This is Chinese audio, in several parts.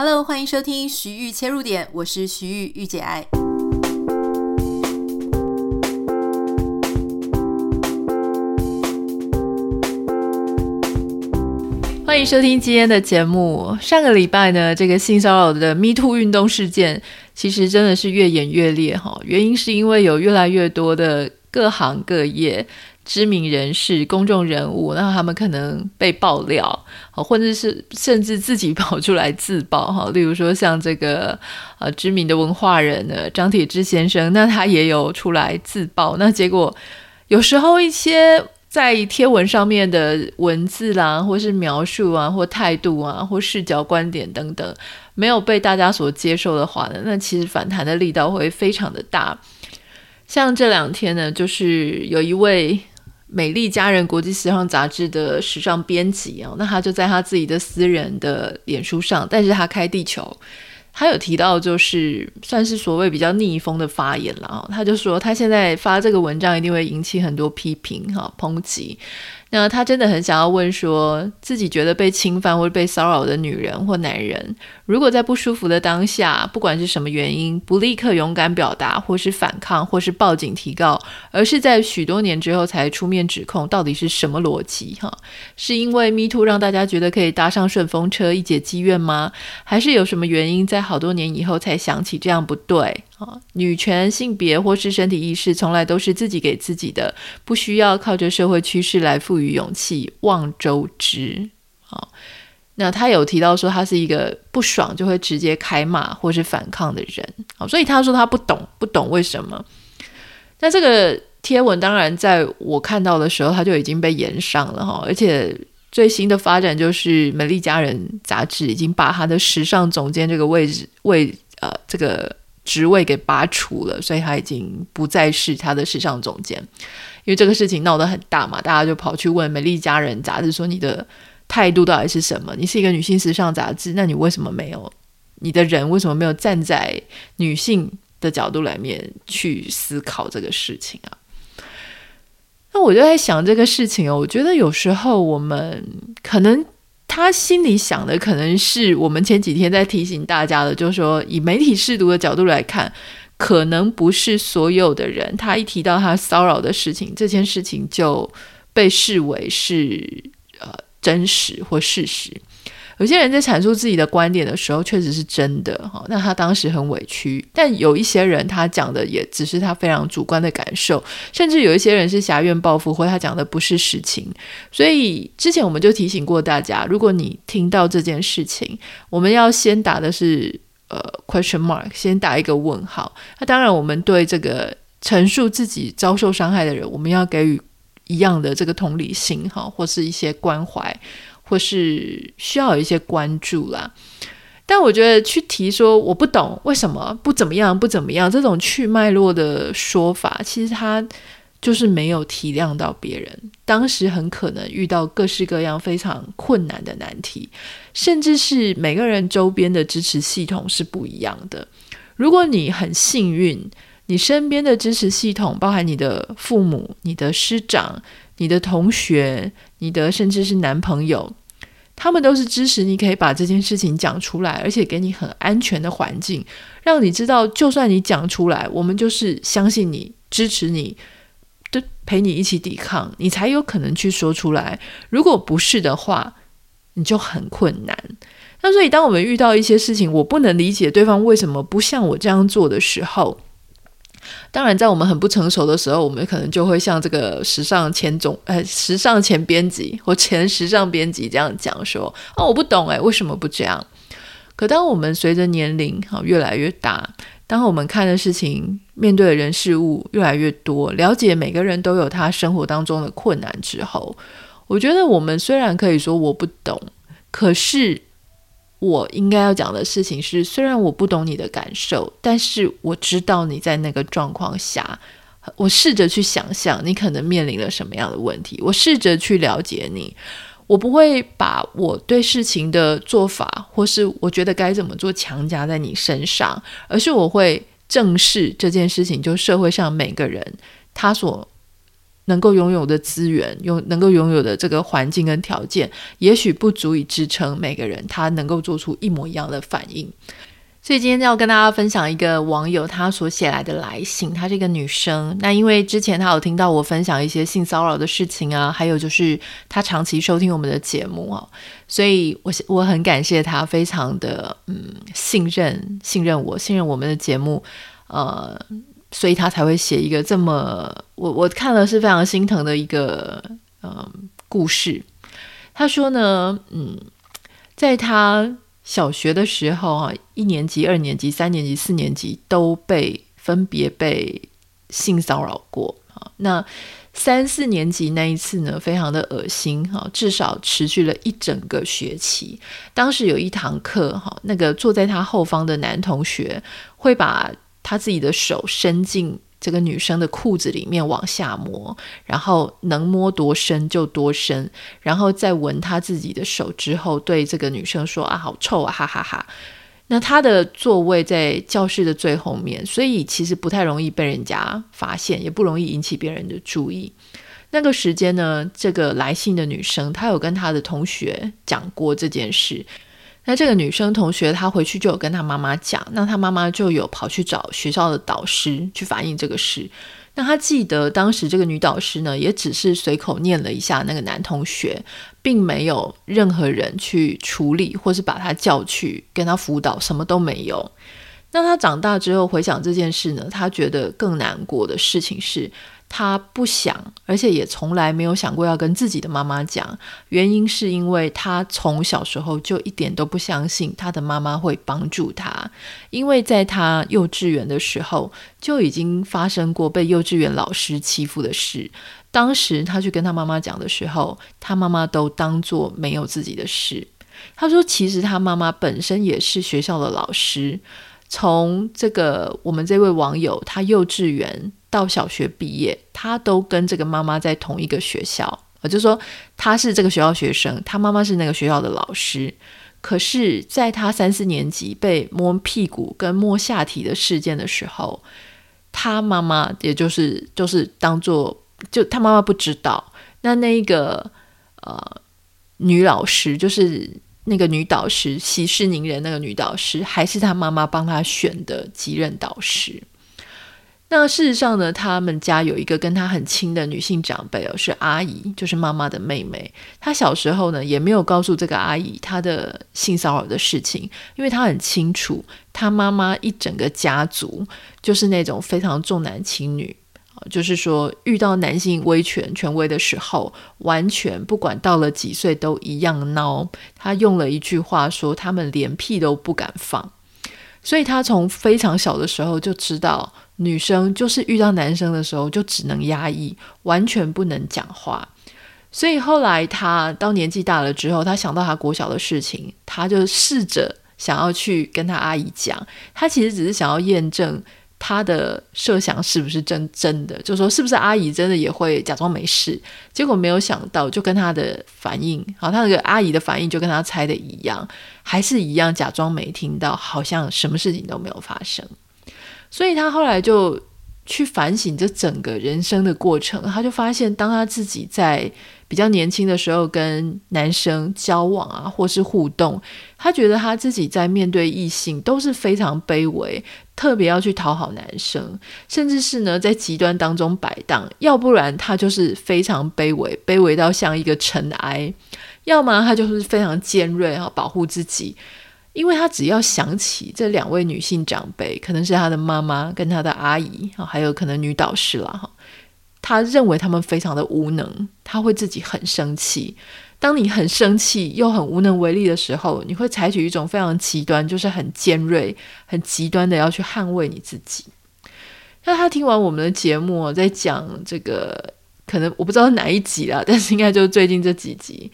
Hello，欢迎收听徐玉切入点，我是徐玉御姐爱。欢迎收听今天的节目。上个礼拜呢，这个性骚扰的 Me Too 运动事件，其实真的是越演越烈哈。原因是因为有越来越多的各行各业。知名人士、公众人物，那他们可能被爆料，或者是甚至自己跑出来自爆，哈，例如说像这个呃知名的文化人呢，张铁志先生，那他也有出来自爆，那结果有时候一些在贴文上面的文字啦，或是描述啊，或态度啊，或视角观点等等，没有被大家所接受的话呢，那其实反弹的力道会非常的大。像这两天呢，就是有一位。美丽佳人国际时尚杂志的时尚编辑哦，那他就在他自己的私人的脸书上，但是他开地球，他有提到就是算是所谓比较逆风的发言了啊，他就说他现在发这个文章一定会引起很多批评哈抨击。那他真的很想要问说，自己觉得被侵犯或者被骚扰的女人或男人，如果在不舒服的当下，不管是什么原因，不立刻勇敢表达，或是反抗，或是报警提告，而是在许多年之后才出面指控，到底是什么逻辑？哈，是因为 Me Too 让大家觉得可以搭上顺风车一解积怨吗？还是有什么原因，在好多年以后才想起这样不对？啊，女权、性别或是身体意识，从来都是自己给自己的，不需要靠着社会趋势来赋予勇气。望周知。好，那他有提到说，他是一个不爽就会直接开骂或是反抗的人。好，所以他说他不懂，不懂为什么。那这个贴文当然在我看到的时候，他就已经被延上了哈。而且最新的发展就是，《美丽佳人》杂志已经把他的时尚总监这个位置位呃这个。职位给拔除了，所以他已经不再是他的时尚总监。因为这个事情闹得很大嘛，大家就跑去问《美丽佳人》杂志说：“你的态度到底是什么？你是一个女性时尚杂志，那你为什么没有？你的人为什么没有站在女性的角度来面去思考这个事情啊？”那我就在想这个事情哦，我觉得有时候我们可能。他心里想的可能是我们前几天在提醒大家的，就是说以媒体试读的角度来看，可能不是所有的人，他一提到他骚扰的事情，这件事情就被视为是呃真实或事实。有些人在阐述自己的观点的时候，确实是真的哈。那他当时很委屈，但有一些人他讲的也只是他非常主观的感受，甚至有一些人是挟怨报复，或他讲的不是实情。所以之前我们就提醒过大家，如果你听到这件事情，我们要先打的是呃 question mark，先打一个问号。那当然，我们对这个陈述自己遭受伤害的人，我们要给予一样的这个同理心哈，或是一些关怀。或是需要有一些关注啦，但我觉得去提说我不懂为什么不怎么样不怎么样这种去脉络的说法，其实他就是没有体谅到别人当时很可能遇到各式各样非常困难的难题，甚至是每个人周边的支持系统是不一样的。如果你很幸运，你身边的支持系统包含你的父母、你的师长。你的同学，你的甚至是男朋友，他们都是支持你可以把这件事情讲出来，而且给你很安全的环境，让你知道，就算你讲出来，我们就是相信你，支持你，都陪你一起抵抗，你才有可能去说出来。如果不是的话，你就很困难。那所以，当我们遇到一些事情，我不能理解对方为什么不像我这样做的时候。当然，在我们很不成熟的时候，我们可能就会像这个时尚前总，呃，时尚前编辑或前时尚编辑这样讲说：“哦，我不懂，诶，为什么不这样？”可当我们随着年龄哈越来越大，当我们看的事情、面对的人事物越来越多，了解每个人都有他生活当中的困难之后，我觉得我们虽然可以说我不懂，可是。我应该要讲的事情是，虽然我不懂你的感受，但是我知道你在那个状况下，我试着去想象你可能面临了什么样的问题，我试着去了解你，我不会把我对事情的做法，或是我觉得该怎么做强加在你身上，而是我会正视这件事情，就社会上每个人他所能够拥有的资源，用能够拥有的这个环境跟条件，也许不足以支撑每个人他能够做出一模一样的反应。所以今天要跟大家分享一个网友他所写来的来信，她是一个女生。那因为之前她有听到我分享一些性骚扰的事情啊，还有就是她长期收听我们的节目啊，所以我我很感谢她，非常的嗯信任信任我，信任我们的节目，呃，所以他才会写一个这么我我看了是非常心疼的一个呃故事。他说呢，嗯，在他。小学的时候啊，一年级、二年级、三年级、四年级都被分别被性骚扰过啊。那三四年级那一次呢，非常的恶心哈，至少持续了一整个学期。当时有一堂课哈，那个坐在他后方的男同学会把他自己的手伸进。这个女生的裤子里面往下摸，然后能摸多深就多深，然后在闻他自己的手之后，对这个女生说：“啊，好臭啊，哈哈哈。”那他的座位在教室的最后面，所以其实不太容易被人家发现，也不容易引起别人的注意。那个时间呢，这个来信的女生她有跟她的同学讲过这件事。那这个女生同学，她回去就有跟她妈妈讲，那她妈妈就有跑去找学校的导师去反映这个事。那她记得当时这个女导师呢，也只是随口念了一下那个男同学，并没有任何人去处理，或是把他叫去跟他辅导，什么都没有。那她长大之后回想这件事呢，她觉得更难过的事情是，他不想，而且也从来没有想过要跟自己的妈妈讲。原因是因为他从小时候就一点都不相信他的妈妈会帮助他，因为在他幼稚园的时候就已经发生过被幼稚园老师欺负的事。当时他去跟他妈妈讲的时候，他妈妈都当作没有自己的事。他说，其实他妈妈本身也是学校的老师。从这个我们这位网友，他幼稚园到小学毕业，他都跟这个妈妈在同一个学校，也就说他是这个学校学生，他妈妈是那个学校的老师。可是，在他三四年级被摸屁股跟摸下体的事件的时候，他妈妈也就是就是当做就他妈妈不知道，那那个呃女老师就是。那个女导师息事宁人，那个女导师还是他妈妈帮他选的继任导师。那事实上呢，他们家有一个跟他很亲的女性长辈哦，是阿姨，就是妈妈的妹妹。她小时候呢，也没有告诉这个阿姨她的性骚扰的事情，因为她很清楚，她妈妈一整个家族就是那种非常重男轻女。就是说，遇到男性威权权威的时候，完全不管到了几岁都一样孬。他用了一句话说：“他们连屁都不敢放。”所以他从非常小的时候就知道，女生就是遇到男生的时候就只能压抑，完全不能讲话。所以后来他到年纪大了之后，他想到他国小的事情，他就试着想要去跟他阿姨讲。他其实只是想要验证。他的设想是不是真真的？就说，是不是阿姨真的也会假装没事？结果没有想到，就跟他的反应，好，他那个阿姨的反应就跟他猜的一样，还是一样假装没听到，好像什么事情都没有发生。所以他后来就去反省这整个人生的过程，他就发现，当他自己在比较年轻的时候跟男生交往啊，或是互动，他觉得他自己在面对异性都是非常卑微，特别要去讨好男生，甚至是呢在极端当中摆荡，要不然他就是非常卑微，卑微到像一个尘埃；要么他就是非常尖锐，哈，保护自己。因为他只要想起这两位女性长辈，可能是他的妈妈跟他的阿姨，还有可能女导师啦，哈，他认为他们非常的无能，他会自己很生气。当你很生气又很无能为力的时候，你会采取一种非常极端，就是很尖锐、很极端的要去捍卫你自己。那他听完我们的节目，在讲这个，可能我不知道哪一集了，但是应该就是最近这几集。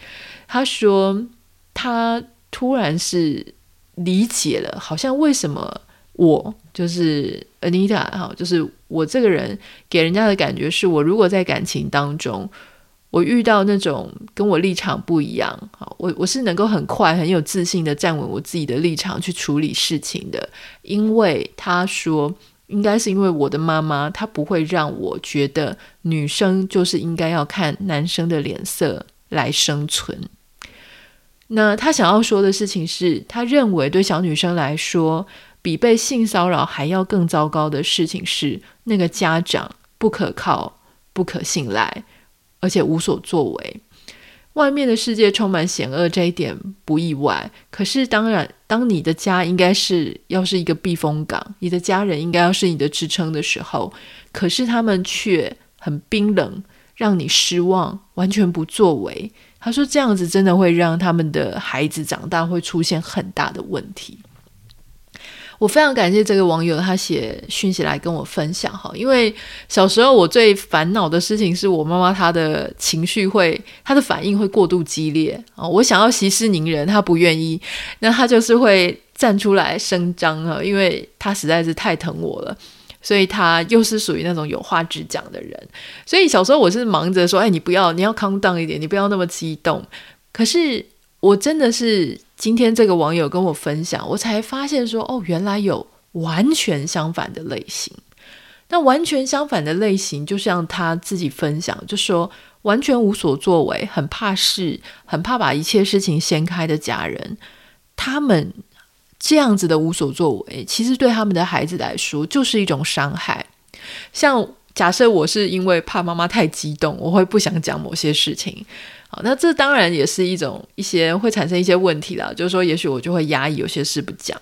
他说他突然是。理解了，好像为什么我就是 Anita 哈，就是我这个人给人家的感觉是，我如果在感情当中，我遇到那种跟我立场不一样，好，我我是能够很快很有自信的站稳我自己的立场去处理事情的，因为他说应该是因为我的妈妈她不会让我觉得女生就是应该要看男生的脸色来生存。那他想要说的事情是，他认为对小女生来说，比被性骚扰还要更糟糕的事情是，那个家长不可靠、不可信赖，而且无所作为。外面的世界充满险恶，这一点不意外。可是，当然，当你的家应该是要是一个避风港，你的家人应该要是你的支撑的时候，可是他们却很冰冷，让你失望，完全不作为。他说：“这样子真的会让他们的孩子长大会出现很大的问题。”我非常感谢这个网友，他写讯息来跟我分享哈，因为小时候我最烦恼的事情是我妈妈她的情绪会，她的反应会过度激烈啊，我想要息事宁人，她不愿意，那她就是会站出来声张啊，因为她实在是太疼我了。所以他又是属于那种有话直讲的人，所以小时候我是忙着说：“哎，你不要，你要 calm down 一点，你不要那么激动。”可是我真的是今天这个网友跟我分享，我才发现说：“哦，原来有完全相反的类型。那完全相反的类型，就像他自己分享，就说完全无所作为，很怕事，很怕把一切事情掀开的家人，他们。”这样子的无所作为，其实对他们的孩子来说就是一种伤害。像假设我是因为怕妈妈太激动，我会不想讲某些事情，好，那这当然也是一种一些会产生一些问题啦。就是说，也许我就会压抑有些事不讲。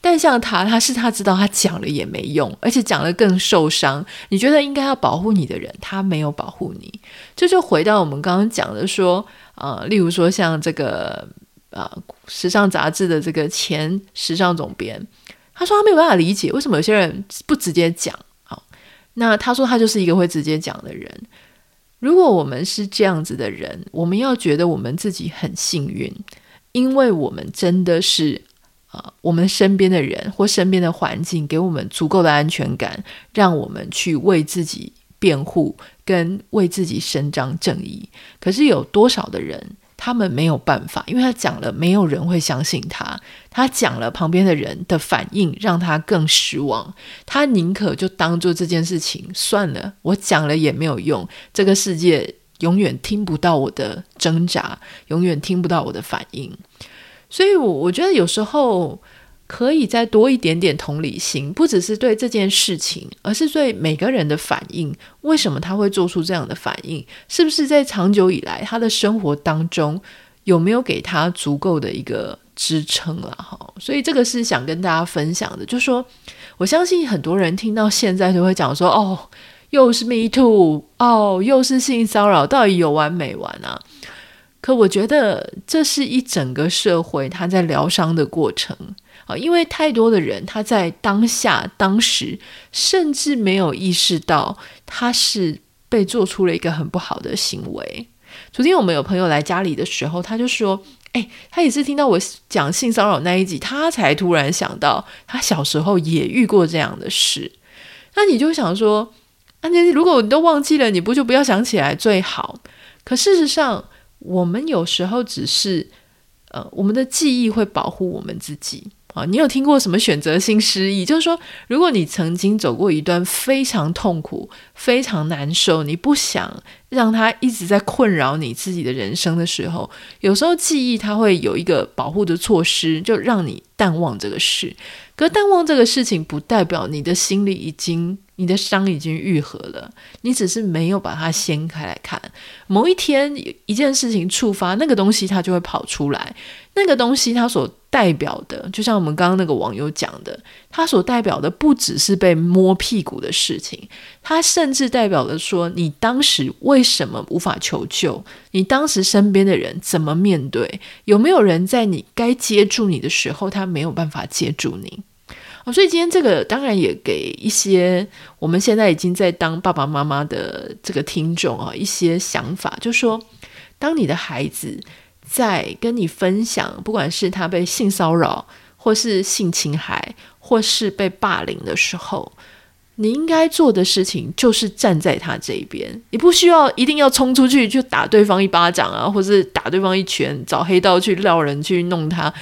但像他，他是他知道他讲了也没用，而且讲了更受伤。你觉得应该要保护你的人，他没有保护你，这就回到我们刚刚讲的说，呃，例如说像这个。啊，时尚杂志的这个前时尚总编，他说他没有办法理解为什么有些人不直接讲。那他说他就是一个会直接讲的人。如果我们是这样子的人，我们要觉得我们自己很幸运，因为我们真的是啊，我们身边的人或身边的环境给我们足够的安全感，让我们去为自己辩护，跟为自己伸张正义。可是有多少的人？他们没有办法，因为他讲了，没有人会相信他。他讲了，旁边的人的反应让他更失望。他宁可就当做这件事情算了，我讲了也没有用。这个世界永远听不到我的挣扎，永远听不到我的反应。所以我，我我觉得有时候。可以再多一点点同理心，不只是对这件事情，而是对每个人的反应。为什么他会做出这样的反应？是不是在长久以来他的生活当中有没有给他足够的一个支撑了？哈，所以这个是想跟大家分享的，就说，我相信很多人听到现在都会讲说：“哦，又是 Me Too，哦，又是性骚扰，到底有完没完啊？”可我觉得这是一整个社会他在疗伤的过程。因为太多的人，他在当下、当时，甚至没有意识到他是被做出了一个很不好的行为。昨天我们有朋友来家里的时候，他就说：“哎，他也是听到我讲性骚扰那一集，他才突然想到，他小时候也遇过这样的事。”那你就想说：“啊，那如果你都忘记了，你不就不要想起来最好？”可事实上，我们有时候只是，呃，我们的记忆会保护我们自己。啊，你有听过什么选择性失忆？就是说，如果你曾经走过一段非常痛苦、非常难受，你不想让它一直在困扰你自己的人生的时候，有时候记忆它会有一个保护的措施，就让你淡忘这个事。可淡忘这个事情，不代表你的心里已经。你的伤已经愈合了，你只是没有把它掀开来看。某一天，一件事情触发那个东西，它就会跑出来。那个东西它所代表的，就像我们刚刚那个网友讲的，它所代表的不只是被摸屁股的事情，它甚至代表了说，你当时为什么无法求救？你当时身边的人怎么面对？有没有人在你该接住你的时候，他没有办法接住你？哦，所以今天这个当然也给一些我们现在已经在当爸爸妈妈的这个听众啊一些想法，就说，当你的孩子在跟你分享，不管是他被性骚扰，或是性侵害，或是被霸凌的时候，你应该做的事情就是站在他这一边，你不需要一定要冲出去就打对方一巴掌啊，或是打对方一拳，找黑道去撂人去弄他。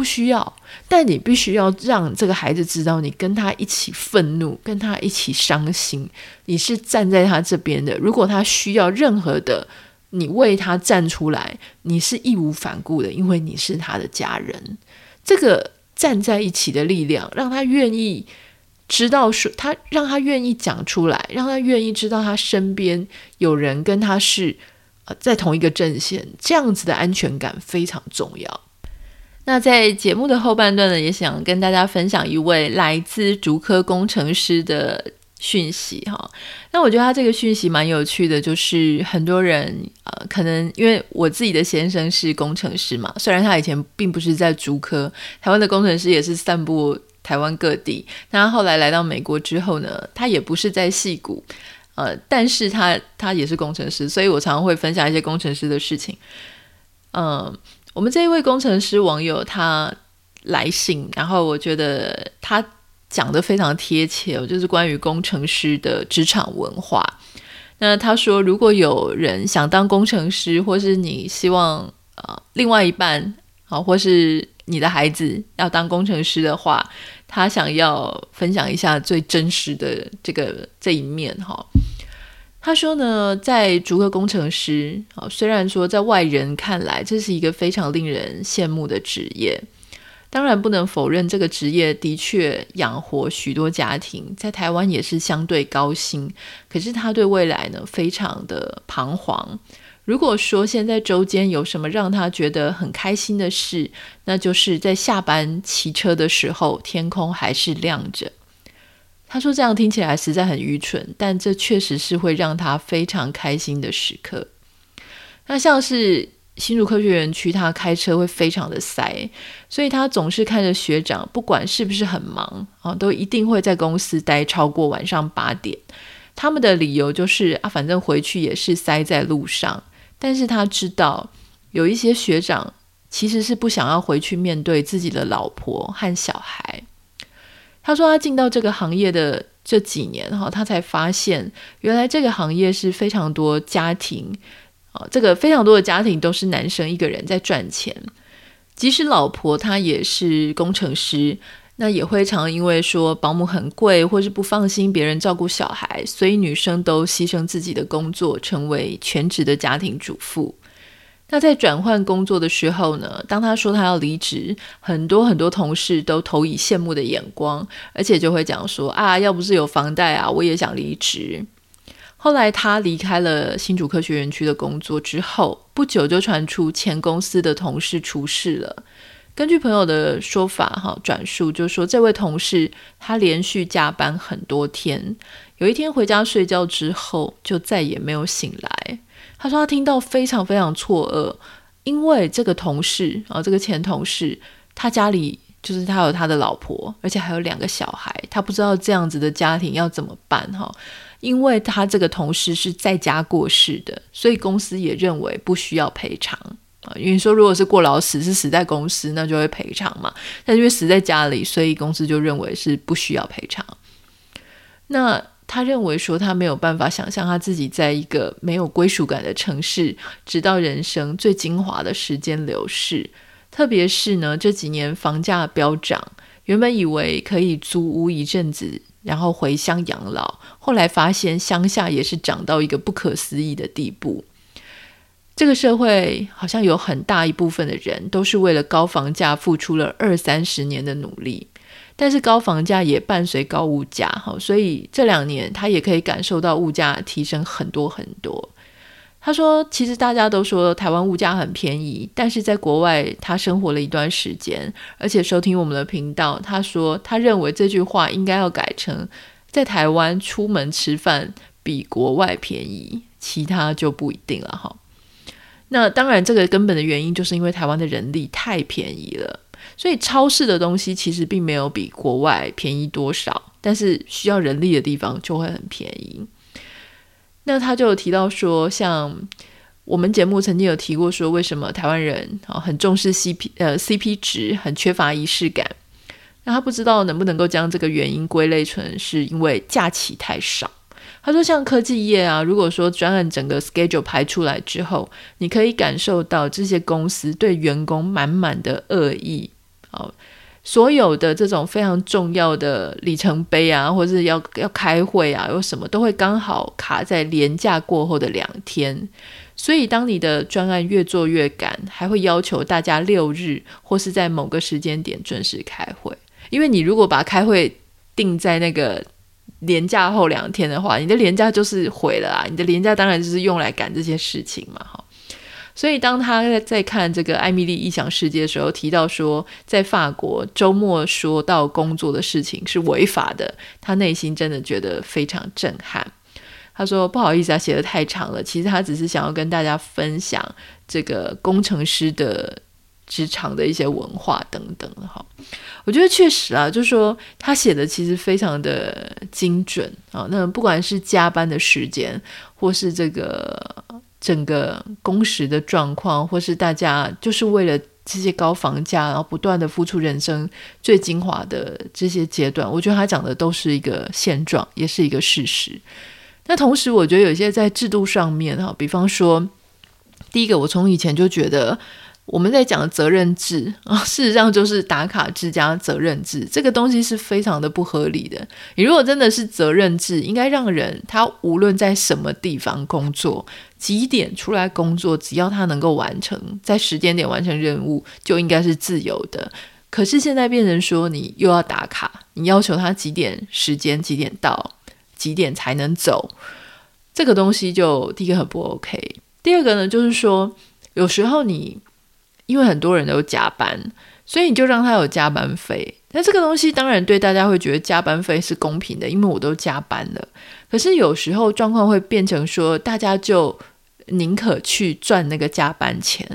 不需要，但你必须要让这个孩子知道，你跟他一起愤怒，跟他一起伤心，你是站在他这边的。如果他需要任何的，你为他站出来，你是义无反顾的，因为你是他的家人。这个站在一起的力量，让他愿意知道说，他让他愿意讲出来，让他愿意知道他身边有人跟他是呃在同一个阵线，这样子的安全感非常重要。那在节目的后半段呢，也想跟大家分享一位来自竹科工程师的讯息哈。那我觉得他这个讯息蛮有趣的，就是很多人呃，可能因为我自己的先生是工程师嘛，虽然他以前并不是在竹科，台湾的工程师也是散布台湾各地。那他后来来到美国之后呢，他也不是在戏谷，呃，但是他他也是工程师，所以我常常会分享一些工程师的事情，嗯、我们这一位工程师网友他来信，然后我觉得他讲得非常贴切，就是关于工程师的职场文化。那他说，如果有人想当工程师，或是你希望呃另外一半啊，或是你的孩子要当工程师的话，他想要分享一下最真实的这个这一面哈。他说呢，在逐个工程师啊，虽然说在外人看来这是一个非常令人羡慕的职业，当然不能否认这个职业的确养活许多家庭，在台湾也是相对高薪。可是他对未来呢，非常的彷徨。如果说现在周间有什么让他觉得很开心的事，那就是在下班骑车的时候，天空还是亮着。他说：“这样听起来实在很愚蠢，但这确实是会让他非常开心的时刻。那像是新竹科学园区，他开车会非常的塞，所以他总是看着学长，不管是不是很忙啊，都一定会在公司待超过晚上八点。他们的理由就是啊，反正回去也是塞在路上。但是他知道有一些学长其实是不想要回去面对自己的老婆和小孩。”他说：“他进到这个行业的这几年，哈，他才发现，原来这个行业是非常多家庭，啊，这个非常多的家庭都是男生一个人在赚钱，即使老婆她也是工程师，那也会常因为说保姆很贵，或是不放心别人照顾小孩，所以女生都牺牲自己的工作，成为全职的家庭主妇。”那在转换工作的时候呢，当他说他要离职，很多很多同事都投以羡慕的眼光，而且就会讲说啊，要不是有房贷啊，我也想离职。后来他离开了新竹科学园区的工作之后，不久就传出前公司的同事出事了。根据朋友的说法，哈，转述就说这位同事他连续加班很多天，有一天回家睡觉之后，就再也没有醒来。他说他听到非常非常错愕，因为这个同事啊，这个前同事，他家里就是他有他的老婆，而且还有两个小孩，他不知道这样子的家庭要怎么办哈。因为他这个同事是在家过世的，所以公司也认为不需要赔偿啊。因为说如果是过劳死，是死在公司，那就会赔偿嘛。但因为死在家里，所以公司就认为是不需要赔偿。那。他认为说他没有办法想象他自己在一个没有归属感的城市，直到人生最精华的时间流逝。特别是呢，这几年房价飙涨，原本以为可以租屋一阵子，然后回乡养老，后来发现乡下也是涨到一个不可思议的地步。这个社会好像有很大一部分的人都是为了高房价付出了二三十年的努力。但是高房价也伴随高物价，哈，所以这两年他也可以感受到物价提升很多很多。他说，其实大家都说台湾物价很便宜，但是在国外他生活了一段时间，而且收听我们的频道，他说他认为这句话应该要改成在台湾出门吃饭比国外便宜，其他就不一定了，哈。那当然，这个根本的原因就是因为台湾的人力太便宜了。所以超市的东西其实并没有比国外便宜多少，但是需要人力的地方就会很便宜。那他就有提到说，像我们节目曾经有提过说，为什么台湾人啊很重视 CP 呃 CP 值，很缺乏仪式感。那他不知道能不能够将这个原因归类成是因为假期太少。他说，像科技业啊，如果说专案整个 schedule 排出来之后，你可以感受到这些公司对员工满满的恶意。哦。所有的这种非常重要的里程碑啊，或者是要要开会啊，有什么都会刚好卡在连假过后的两天。所以，当你的专案越做越赶，还会要求大家六日或是在某个时间点准时开会。因为你如果把开会定在那个连假后两天的话，你的连假就是毁了啊！你的连假当然就是用来赶这些事情嘛，哈。所以，当他在看这个《艾米丽异想世界》的时候，提到说在法国周末说到工作的事情是违法的，他内心真的觉得非常震撼。他说：“不好意思啊，写得太长了。其实他只是想要跟大家分享这个工程师的职场的一些文化等等哈。我觉得确实啊，就是说他写的其实非常的精准啊。那不管是加班的时间，或是这个。”整个工时的状况，或是大家就是为了这些高房价，然后不断的付出人生最精华的这些阶段，我觉得他讲的都是一个现状，也是一个事实。那同时，我觉得有些在制度上面哈，比方说，第一个，我从以前就觉得。我们在讲责任制啊，事实上就是打卡制加责任制，这个东西是非常的不合理的。你如果真的是责任制，应该让人他无论在什么地方工作，几点出来工作，只要他能够完成在时间点完成任务，就应该是自由的。可是现在变成说，你又要打卡，你要求他几点时间几点到，几点才能走，这个东西就第一个很不 OK。第二个呢，就是说有时候你。因为很多人都加班，所以你就让他有加班费。那这个东西当然对大家会觉得加班费是公平的，因为我都加班了。可是有时候状况会变成说，大家就宁可去赚那个加班钱，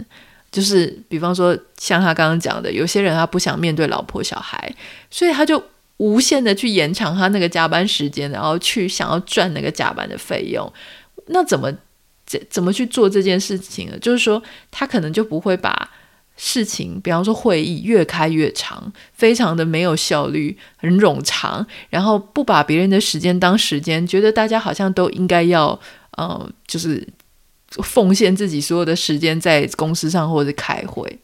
就是比方说像他刚刚讲的，有些人他不想面对老婆小孩，所以他就无限的去延长他那个加班时间，然后去想要赚那个加班的费用。那怎么怎怎么去做这件事情呢？就是说他可能就不会把。事情，比方说会议越开越长，非常的没有效率，很冗长，然后不把别人的时间当时间，觉得大家好像都应该要，呃，就是奉献自己所有的时间在公司上或者开会。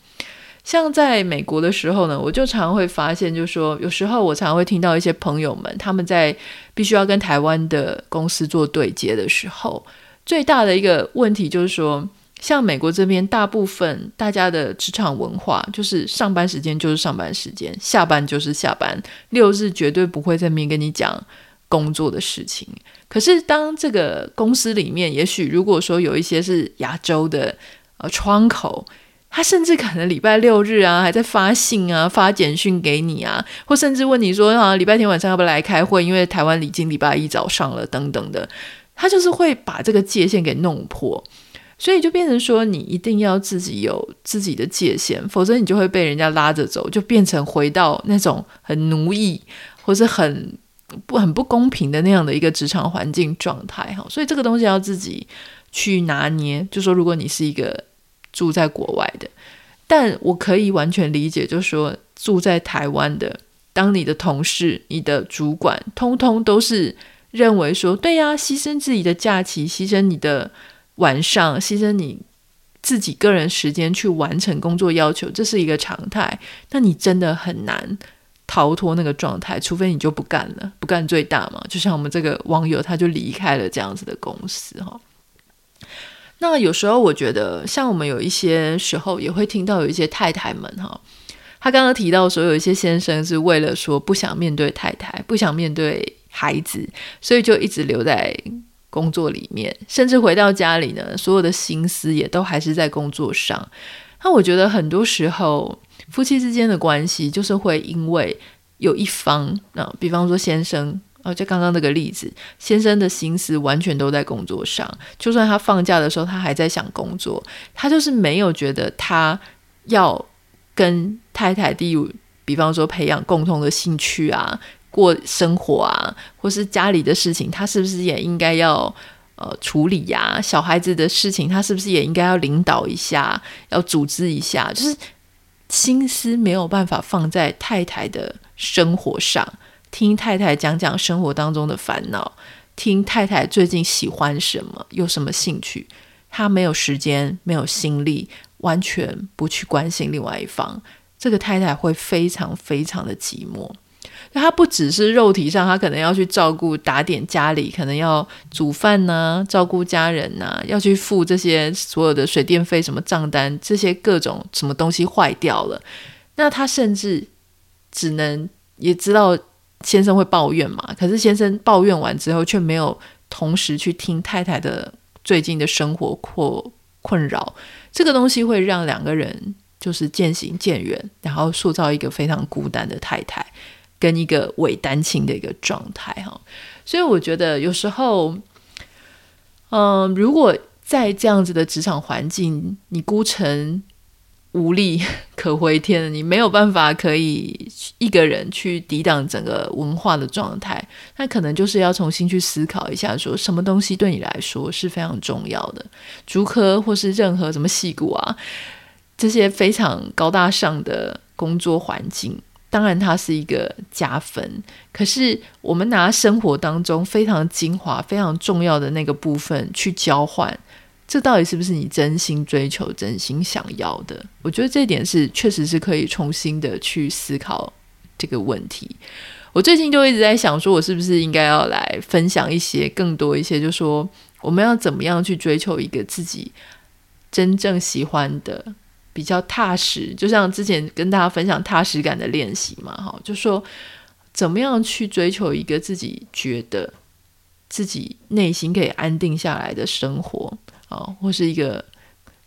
像在美国的时候呢，我就常会发现，就是说有时候我常会听到一些朋友们他们在必须要跟台湾的公司做对接的时候，最大的一个问题就是说。像美国这边，大部分大家的职场文化就是上班时间就是上班时间，下班就是下班，六日绝对不会在面跟你讲工作的事情。可是当这个公司里面，也许如果说有一些是亚洲的呃窗口，他甚至可能礼拜六日啊还在发信啊发简讯给你啊，或甚至问你说啊礼拜天晚上要不要来开会？因为台湾已经礼拜一早上了等等的，他就是会把这个界限给弄破。所以就变成说，你一定要自己有自己的界限，否则你就会被人家拉着走，就变成回到那种很奴役或是很不很不公平的那样的一个职场环境状态哈。所以这个东西要自己去拿捏。就说如果你是一个住在国外的，但我可以完全理解，就是说住在台湾的，当你的同事、你的主管，通通都是认为说，对呀，牺牲自己的假期，牺牲你的。晚上牺牲你自己个人时间去完成工作要求，这是一个常态。那你真的很难逃脱那个状态，除非你就不干了，不干最大嘛。就像我们这个网友，他就离开了这样子的公司哈。那有时候我觉得，像我们有一些时候也会听到有一些太太们哈，他刚刚提到说有一些先生是为了说不想面对太太，不想面对孩子，所以就一直留在。工作里面，甚至回到家里呢，所有的心思也都还是在工作上。那我觉得很多时候，夫妻之间的关系就是会因为有一方，那，比方说先生，啊，就刚刚那个例子，先生的心思完全都在工作上，就算他放假的时候，他还在想工作，他就是没有觉得他要跟太太第五，比方说培养共同的兴趣啊。过生活啊，或是家里的事情，他是不是也应该要呃处理呀？小孩子的事情，他是不是也应该要领导一下，要组织一下？就是心思没有办法放在太太的生活上，听太太讲讲生活当中的烦恼，听太太最近喜欢什么，有什么兴趣，他没有时间，没有心力，完全不去关心另外一方。这个太太会非常非常的寂寞。他不只是肉体上，他可能要去照顾打点家里，可能要煮饭呐、照顾家人呐、要去付这些所有的水电费什么账单，这些各种什么东西坏掉了，那他甚至只能也知道先生会抱怨嘛，可是先生抱怨完之后，却没有同时去听太太的最近的生活或困扰，这个东西会让两个人就是渐行渐远，然后塑造一个非常孤单的太太。跟一个伪单亲的一个状态哈，所以我觉得有时候，嗯、如果在这样子的职场环境，你孤城无力 可回天，你没有办法可以一个人去抵挡整个文化的状态，那可能就是要重新去思考一下，说什么东西对你来说是非常重要的，竹科或是任何什么矽谷啊，这些非常高大上的工作环境。当然，它是一个加分。可是，我们拿生活当中非常精华、非常重要的那个部分去交换，这到底是不是你真心追求、真心想要的？我觉得这一点是确实是可以重新的去思考这个问题。我最近就一直在想，说我是不是应该要来分享一些更多一些，就说我们要怎么样去追求一个自己真正喜欢的。比较踏实，就像之前跟大家分享踏实感的练习嘛，哈，就说怎么样去追求一个自己觉得自己内心可以安定下来的生活啊，或是一个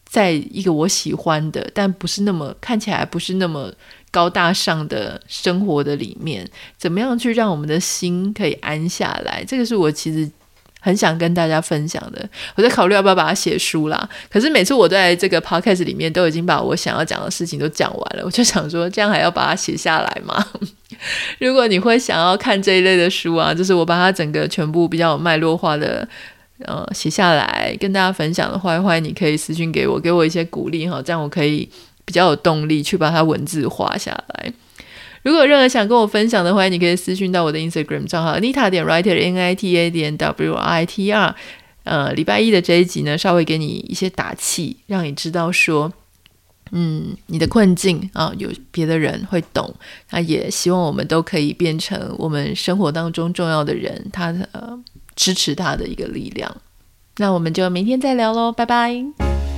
在一个我喜欢的，但不是那么看起来不是那么高大上的生活的里面，怎么样去让我们的心可以安下来？这个是我其实。很想跟大家分享的，我在考虑要不要把它写书啦。可是每次我在这个 podcast 里面都已经把我想要讲的事情都讲完了，我就想说，这样还要把它写下来吗？如果你会想要看这一类的书啊，就是我把它整个全部比较有脉络化的呃写下来跟大家分享的话，欢迎你可以私信给我，给我一些鼓励哈，这样我可以比较有动力去把它文字化下来。如果有任何想跟我分享的，欢迎你可以私讯到我的 Instagram 账号 Nita 点 Writer N I T A 点 W I T R。呃，礼拜一的这一集呢，稍微给你一些打气，让你知道说，嗯，你的困境啊，有别的人会懂。那也希望我们都可以变成我们生活当中重要的人，他呃支持他的一个力量。那我们就明天再聊喽，拜拜。